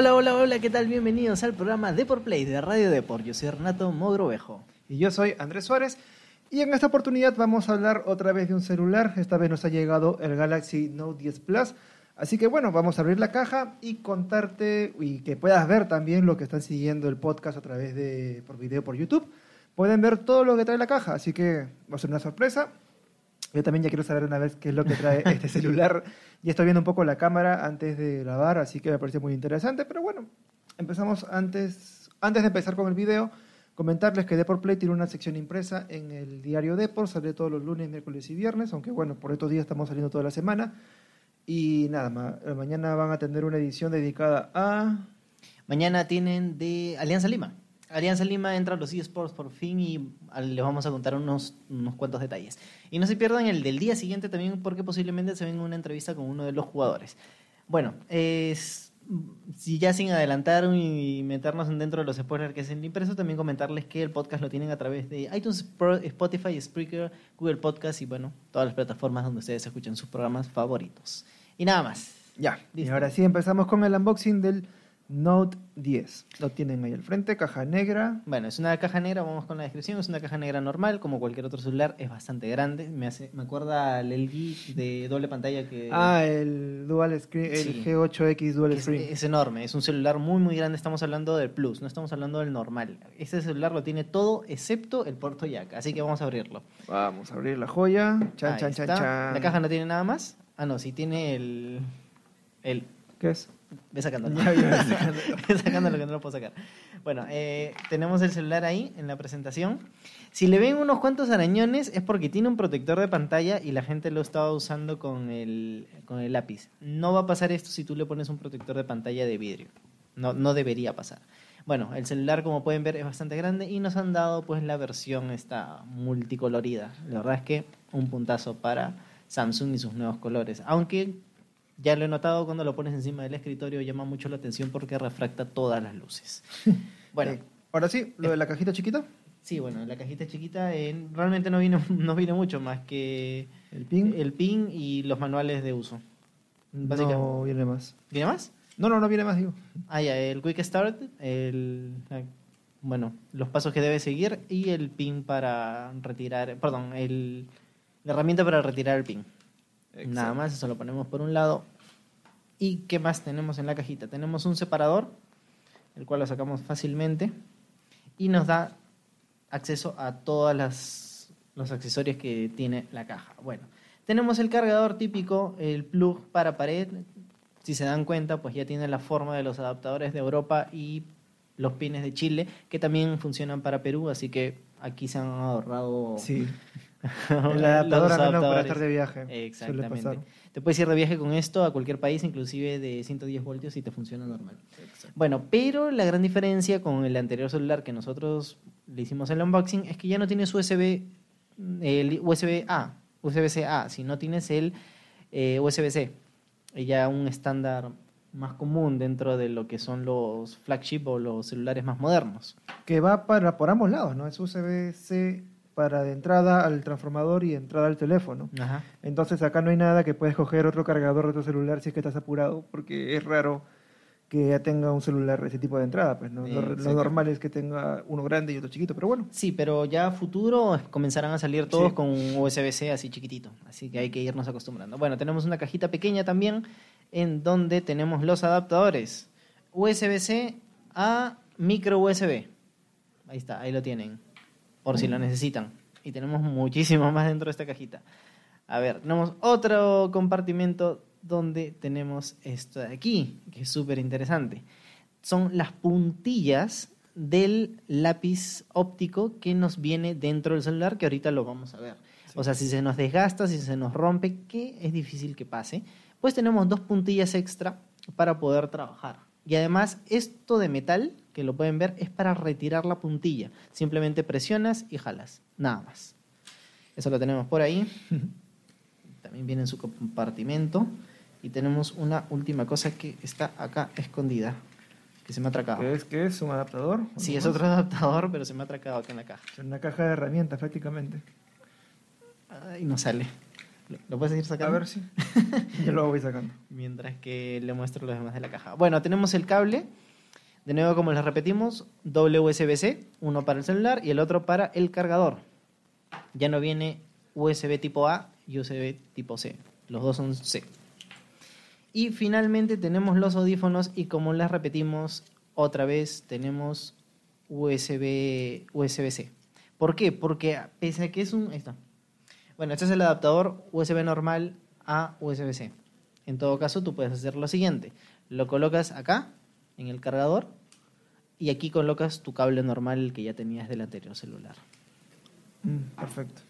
Hola, hola, hola, ¿qué tal? Bienvenidos al programa Deport Play de Radio Deport. Yo soy Renato Mogrovejo. Y yo soy Andrés Suárez. Y en esta oportunidad vamos a hablar otra vez de un celular. Esta vez nos ha llegado el Galaxy Note 10 Plus. Así que bueno, vamos a abrir la caja y contarte y que puedas ver también lo que están siguiendo el podcast a través de por video por YouTube. Pueden ver todo lo que trae la caja, así que va a ser una sorpresa. Yo también ya quiero saber una vez qué es lo que trae este celular. Ya estoy viendo un poco la cámara antes de grabar, así que me parece muy interesante. Pero bueno, empezamos antes, antes de empezar con el video. Comentarles que Deport Play tiene una sección impresa en el diario Deport, sale todos los lunes, miércoles y viernes, aunque bueno, por estos días estamos saliendo toda la semana. Y nada, ma- mañana van a tener una edición dedicada a... Mañana tienen de Alianza Lima. Alianza Lima entra a los eSports por fin y al- les vamos a contar unos, unos cuantos detalles. Y no se pierdan el del día siguiente también porque posiblemente se venga una entrevista con uno de los jugadores. Bueno, es, si ya sin adelantar y meternos dentro de los spoilers que es el impreso, también comentarles que el podcast lo tienen a través de iTunes, Spotify, Spreaker, Google Podcast y bueno, todas las plataformas donde ustedes escuchan sus programas favoritos. Y nada más. Ya, y ahora sí empezamos con el unboxing del Note 10. Lo tienen ahí al frente, caja negra. Bueno, es una caja negra, vamos con la descripción, es una caja negra normal, como cualquier otro celular, es bastante grande, me hace, me acuerda al LG de doble pantalla que, Ah, el Dual Screen, el Sí. G8X Dual es, Screen. es enorme, es un celular muy muy grande, estamos hablando del Plus, no estamos hablando del normal. Este celular lo tiene todo excepto el puerto jack, así que vamos a abrirlo. Vamos a abrir la joya. Chan, Ahí chan, chan, está. chan. La caja no tiene nada más. Ah, no, sí tiene el... el ¿Qué es? Ve sacándolo. Ya, ya, ve sacándolo. Ve sacándolo que no lo puedo sacar. Bueno, eh, tenemos el celular ahí en la presentación. Si le ven unos cuantos arañones es porque tiene un protector de pantalla y la gente lo estaba usando con el, con el lápiz. No va a pasar esto si tú le pones un protector de pantalla de vidrio. No, no debería pasar. Bueno, el celular como pueden ver es bastante grande y nos han dado pues la versión esta multicolorida. La verdad es que un puntazo para Samsung y sus nuevos colores. Aunque ya lo he notado cuando lo pones encima del escritorio, llama mucho la atención porque refracta todas las luces. Bueno, Eh, ahora sí, lo de la cajita chiquita. sí, bueno, la cajita chiquita, eh, realmente no vino, no vino mucho más que El pin. el pin y los manuales de uso. No viene más. ¿Viene más? No, no, no viene más, digo. Ah, ya, el Quick Start, el, bueno, los pasos que debe seguir y el pin para retirar, perdón, el, la herramienta para retirar el pin. Nada más, eso lo ponemos por un lado. ¿Y qué más tenemos en la cajita? Tenemos un separador, el cual lo sacamos fácilmente y nos da acceso a todos los accesorios que tiene la caja. Bueno, tenemos el cargador típico, el plug para pared. Si se dan cuenta, pues ya tiene la forma de los adaptadores de Europa y los pines de Chile, que también funcionan para Perú, así que aquí se han ahorrado Sí. los El adaptador al menos para estar de viaje. Exactamente. Te puedes ir de viaje con esto a cualquier país, inclusive de 110 voltios y te funciona normal. Bueno, pero la gran diferencia con el anterior celular que nosotros le hicimos el unboxing es que ya no tienes USB, el USB-A, USB-C-A, sino tienes el eh, USB-C, ya un estándar más común dentro de lo que son los flagship o los celulares más modernos. Que va para por ambos lados, ¿no? Es USB-C para de entrada al transformador y de entrada al teléfono. Ajá. Entonces acá no hay nada que puedes coger otro cargador de tu celular si es que estás apurado, porque es raro que ya tenga un celular ese tipo de entrada. Pues, ¿no? Eh, lo, normal es que tenga uno grande y otro chiquito, pero bueno. Sí, pero ya a futuro comenzarán a salir todos Sí. con un USB-C así chiquitito, así que hay que irnos acostumbrando. Bueno, tenemos una cajita pequeña también en donde tenemos los adaptadores USB-C a micro USB. Ahí está, ahí lo tienen, por si lo necesitan. Y tenemos muchísimo más dentro de esta cajita. A ver, tenemos otro compartimento donde tenemos esto de aquí, que es súper interesante. Son las puntillas del lápiz óptico que nos viene dentro del celular, que ahorita lo vamos a ver. O sea, si se nos desgasta, si se nos rompe, que es difícil que pase, pues tenemos dos puntillas extra para poder trabajar. Y además, esto de metal, que lo pueden ver, es para retirar la puntilla. Simplemente presionas y jalas, nada más. Eso lo tenemos por ahí. También viene en su compartimento. Y tenemos una última cosa que está acá escondida, que se me ha atracado. ¿Qué es, qué es? ¿Un adaptador? Sí, ¿Algo es otro adaptador, pero se me ha atracado acá en la caja. Es una caja de herramientas prácticamente. Ay, no sale. ¿Lo- ¿Lo puedes ir A sacando? ver si. Yo lo voy sacando. Mientras que le muestro los demás de la caja. Bueno, tenemos el cable. De nuevo, como les repetimos, doble USB-C, uno para el celular y el otro para el cargador. Ya no viene USB tipo A y USB tipo C. Los dos son C. Y finalmente tenemos los audífonos y como les repetimos otra vez, tenemos USB, USB-C. ¿Por qué? Porque pese a que es un... Ahí está. Bueno, este es el adaptador USB normal a USB-C. En todo caso, tú puedes hacer lo siguiente. Lo colocas acá, en el cargador, y aquí colocas tu cable normal el que ya tenías del anterior celular. Mm, perfecto.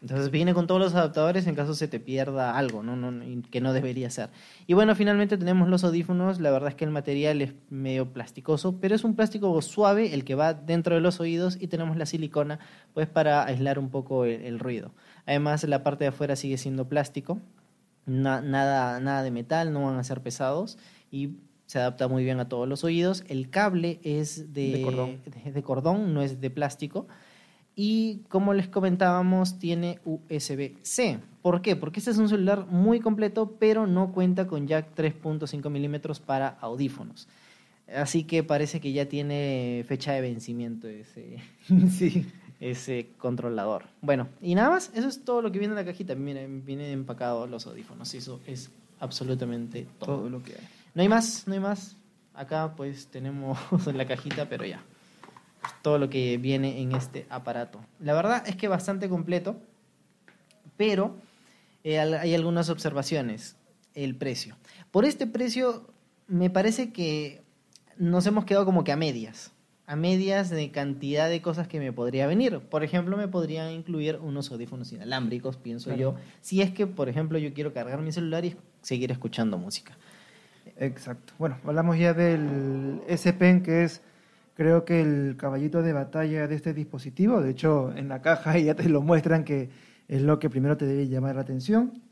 Entonces viene con todos los adaptadores en caso se te pierda algo, ¿no? No, no, que no debería ser. Y bueno, finalmente tenemos los audífonos. La verdad es que el material es medio plasticoso, pero es un plástico suave el que va dentro de los oídos y tenemos la silicona pues para aislar un poco el, el ruido. Además, la parte de afuera sigue siendo plástico, na- nada, nada de metal, no van a ser pesados y se adapta muy bien a todos los oídos. El cable es de, De cordón. de- de cordón, no es de plástico. Y como les comentábamos, tiene USB-C. ¿Por qué? Porque este es un celular muy completo, pero no cuenta con jack 3.5 milímetros para audífonos. Así que parece que ya tiene fecha de vencimiento ese, sí. ese controlador. Bueno, y nada más, eso es todo lo que viene en la cajita. Miren, viene empacado los audífonos. Eso es absolutamente todo. Todo lo que hay. No hay más, no hay más. Acá pues tenemos la cajita, pero ya. Todo lo que viene en este aparato. La verdad es que bastante completo, pero eh, hay algunas observaciones. El precio. Por este precio me parece que nos hemos quedado como que a medias. A medias de cantidad de cosas que me podría venir. Por ejemplo, me podrían incluir unos audífonos inalámbricos, pienso Claro. yo. Si es que, por ejemplo, yo quiero cargar mi celular y seguir escuchando música. Exacto. Bueno, hablamos ya del S Pen, que es creo que el caballito de batalla de este dispositivo. De hecho, en la caja ya te lo muestran que es lo que primero te debe llamar la atención.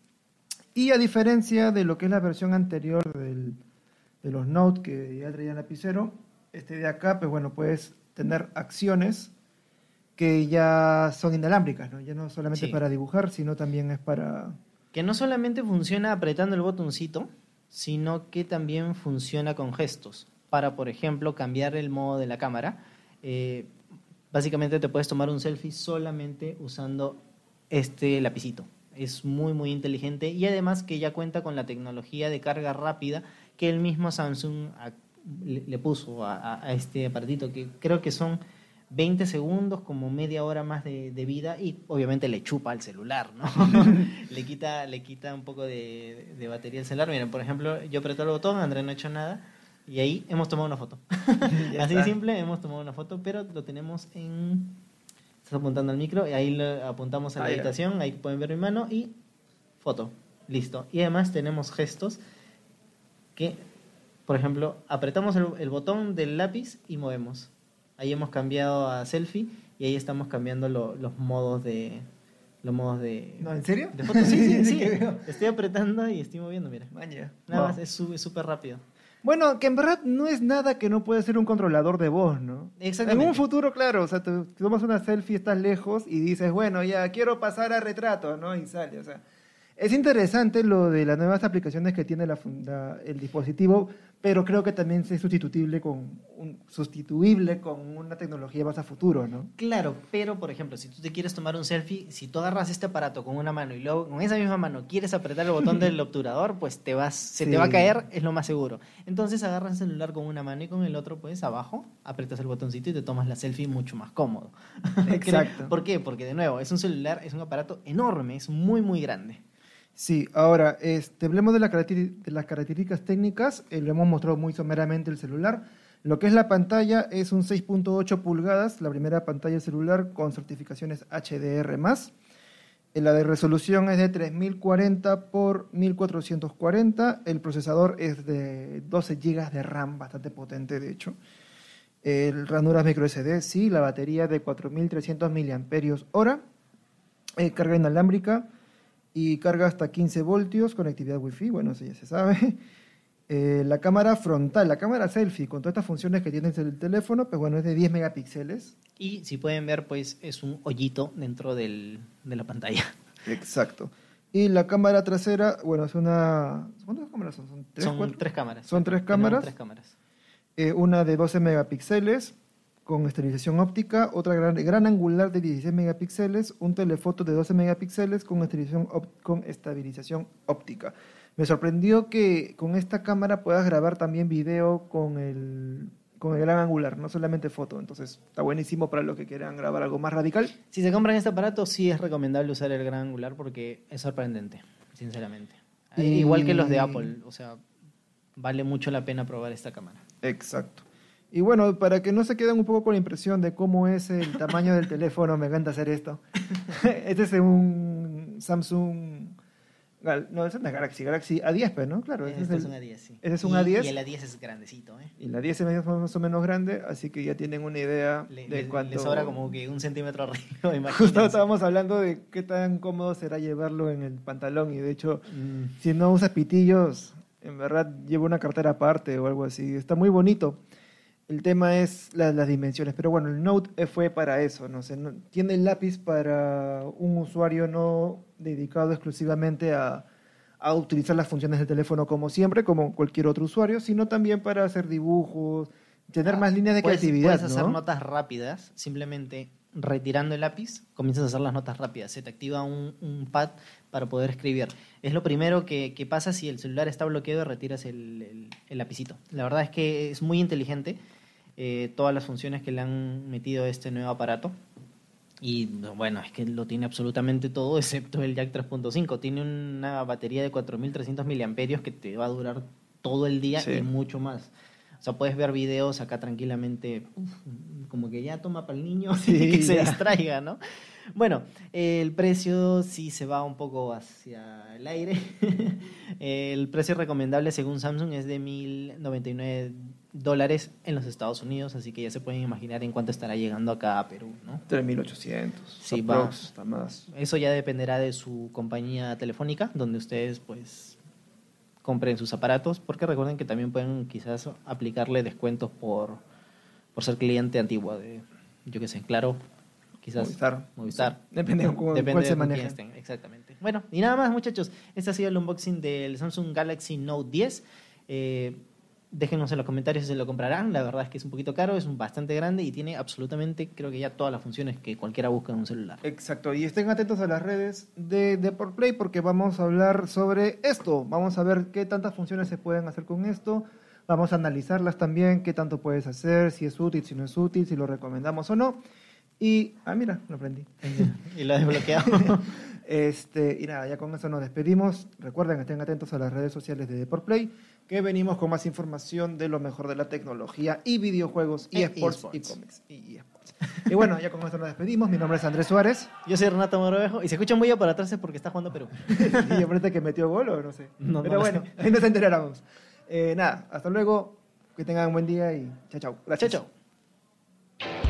Y a diferencia de lo que es la versión anterior del- de los Note que ya traían lapicero, este de acá, pues bueno, puedes tener acciones que ya son inalámbricas, ¿no? Ya no solamente Sí. para dibujar, sino también es para... Que no solamente funciona apretando el botoncito, sino que también funciona con gestos. Para, por ejemplo, cambiar el modo de la cámara. Eh, básicamente te puedes tomar un selfie solamente usando este lapicito. Es muy, muy inteligente y además que ya cuenta con la tecnología de carga rápida que el mismo Samsung le, puso a este aparatito, que creo que son 20 segundos, como media hora más de, de vida y obviamente le chupa al celular, ¿no? le, quita, le quita un poco de, de batería al celular. Miren, por ejemplo, yo apreté el botón, André no ha hecho nada y ahí hemos tomado una foto. Así de está. simple, hemos tomado una foto, pero lo tenemos en... Estás apuntando al micro y ahí lo apuntamos a la Ah, ya. habitación, ahí pueden ver mi mano y foto. Listo. Y además tenemos gestos que, por ejemplo, apretamos el, el botón del lápiz y movemos. Ahí hemos cambiado a selfie y ahí estamos cambiando lo- los modos de... Los modos de... ¿No, en serio? De foto, sí, sí, sí. Veo. Estoy apretando y estoy moviendo, mira. Maña. Nada Wow. más, es súper rápido. Bueno, que en verdad no es nada que no puede ser un controlador de voz, ¿no? Exactamente. En un futuro, claro, o sea, te tomas una selfie, estás lejos y dices, bueno, ya quiero pasar a retrato, ¿no? Y sale, o sea. Es interesante lo de las nuevas aplicaciones que tiene la funda- el dispositivo, pero creo que también es sustituible con un, sustituible con una tecnología más a futuro, ¿no? Claro, pero por ejemplo, si tú te quieres tomar un selfie, si tú agarras este aparato con una mano y luego con esa misma mano quieres apretar el botón del obturador, pues te vas, se Sí. te va a caer, es lo más seguro. Entonces agarras el celular con una mano y con el otro, pues abajo, apretas el botoncito y te tomas la selfie mucho más cómodo. Exacto. ¿Por qué? Porque de nuevo, es un celular, es un aparato enorme, es muy, muy grande. Sí, ahora, este, hablemos de, de las características técnicas. eh, lo hemos mostrado muy someramente el celular. Lo que es la pantalla es un 6.8 pulgadas, la primera pantalla celular con certificaciones HDR+. Eh, La de resolución es de 3040 por 1440. El procesador es de 12 GB de RAM, bastante potente de hecho. El ranuras micro SD, sí. La batería de 4300 mAh. Eh, carga inalámbrica y carga hasta 15 voltios, conectividad Wi-Fi, bueno, eso ya se sabe. Eh, la cámara frontal, la cámara selfie, con todas estas funciones que tiene el teléfono, pues bueno, es de 10 megapíxeles. Y si pueden ver, pues es un hoyito dentro del- de la pantalla. Exacto. Y la cámara trasera, bueno, es una... ¿Cuántas cámaras son? ¿Son tres, Son cuatro? tres cámaras. Son tres cámaras. Tres cámaras. Eh, una de 12 megapíxeles con estabilización óptica, otra gran, gran angular de 16 megapíxeles, un telefoto de 12 megapíxeles con estabilización, con estabilización óptica. Me sorprendió que con esta cámara puedas grabar también video con el, con el gran angular, no solamente foto. Entonces está buenísimo para los que quieran grabar algo más radical. Si se compran este aparato, sí es recomendable usar el gran angular porque es sorprendente, sinceramente. Y- Igual que los de Apple, o sea, vale mucho la pena probar esta cámara. Exacto. Y bueno, para que no se queden un poco con la impresión de cómo es el tamaño del teléfono, me encanta hacer esto. este es un Samsung. No, es Galaxy, Galaxy A10, pues, ¿no? Claro, Este es el- un A10, sí. ese es un Y- A10. Y el A10 es grandecito, ¿eh? Y la 10 es más o menos grande, así que ya tienen una idea Le, de le- cuánto. le sobra como que un centímetro arriba, Justo imagínense. estábamos hablando de qué tan cómodo será llevarlo en el pantalón, y de hecho, Mm, si no usas pitillos, en verdad lleva una cartera aparte o algo así. Está muy bonito. El tema es la- las dimensiones, pero bueno, el Note eh, fue para eso, no sé, no- tiene el lápiz para un usuario no dedicado exclusivamente a, a utilizar las funciones del teléfono como siempre, como cualquier otro usuario, sino también para hacer dibujos, tener más líneas de puedes, creatividad, Puedes hacer ¿no? notas rápidas, simplemente retirando el lápiz, comienzas a hacer las notas rápidas. Se te activa un, un pad para poder escribir. Es lo primero que, que pasa si el celular está bloqueado y retiras el, el- el lapicito. La verdad es que es muy inteligente eh, todas las funciones que le han metido a este nuevo aparato. Y bueno, es que lo tiene absolutamente todo excepto el Jack 3.5. Tiene una batería de 4.300 miliamperios que te va a durar todo el día Sí. y mucho más. O sea, puedes ver videos acá tranquilamente, uf, como que ya toma para el niño Sí, que se ya. distraiga, ¿no? Bueno, el precio sí se va un poco hacia el aire. el precio recomendable según Samsung es de 1.099 dólares en los Estados Unidos, así que ya se pueden imaginar en cuánto estará llegando acá a Perú, ¿no? 3.800. Sí, va. hasta más. Eso ya dependerá de su compañía telefónica, donde ustedes pues compren sus aparatos, porque recuerden que también pueden quizás aplicarle descuentos por, por ser cliente antiguo de, yo qué sé, claro, quizás Movistar. Movistar. Sí, depende de cómo- Depende cuál de se maneja. estén, exactamente. Bueno, y nada más muchachos, este ha sido el unboxing del Samsung Galaxy Note 10. Eh, déjenos en los comentarios si se lo comprarán, la verdad es que es un poquito caro, es un bastante grande y tiene absolutamente, creo que ya todas las funciones que cualquiera busca en un celular. Exacto, y estén atentos a las redes de Deport Play porque vamos a hablar sobre esto. Vamos a ver qué tantas funciones se pueden hacer con esto. Vamos a analizarlas también, qué tanto puedes hacer, si es útil, si no es útil, si lo recomendamos o no. Y, ah, mira, lo aprendí. y lo ha desbloqueado. Este, y nada, ya con eso nos despedimos. Recuerden, estén atentos a las redes sociales de Deport Play, que venimos con más información de lo mejor de la tecnología y videojuegos y E esports y cómics. Y, esports. y bueno, ya con esto nos despedimos. Mi nombre es Andrés Suárez. Yo soy Renato Morovejo y se escucha muy para atrás es porque está jugando Perú. y yo parece que metió gol o no sé. No, Pero no bueno, ahí nos enteráramos. Eh, nada, hasta luego. Que tengan un buen día y chao, chao. Chao, Gracias. chao.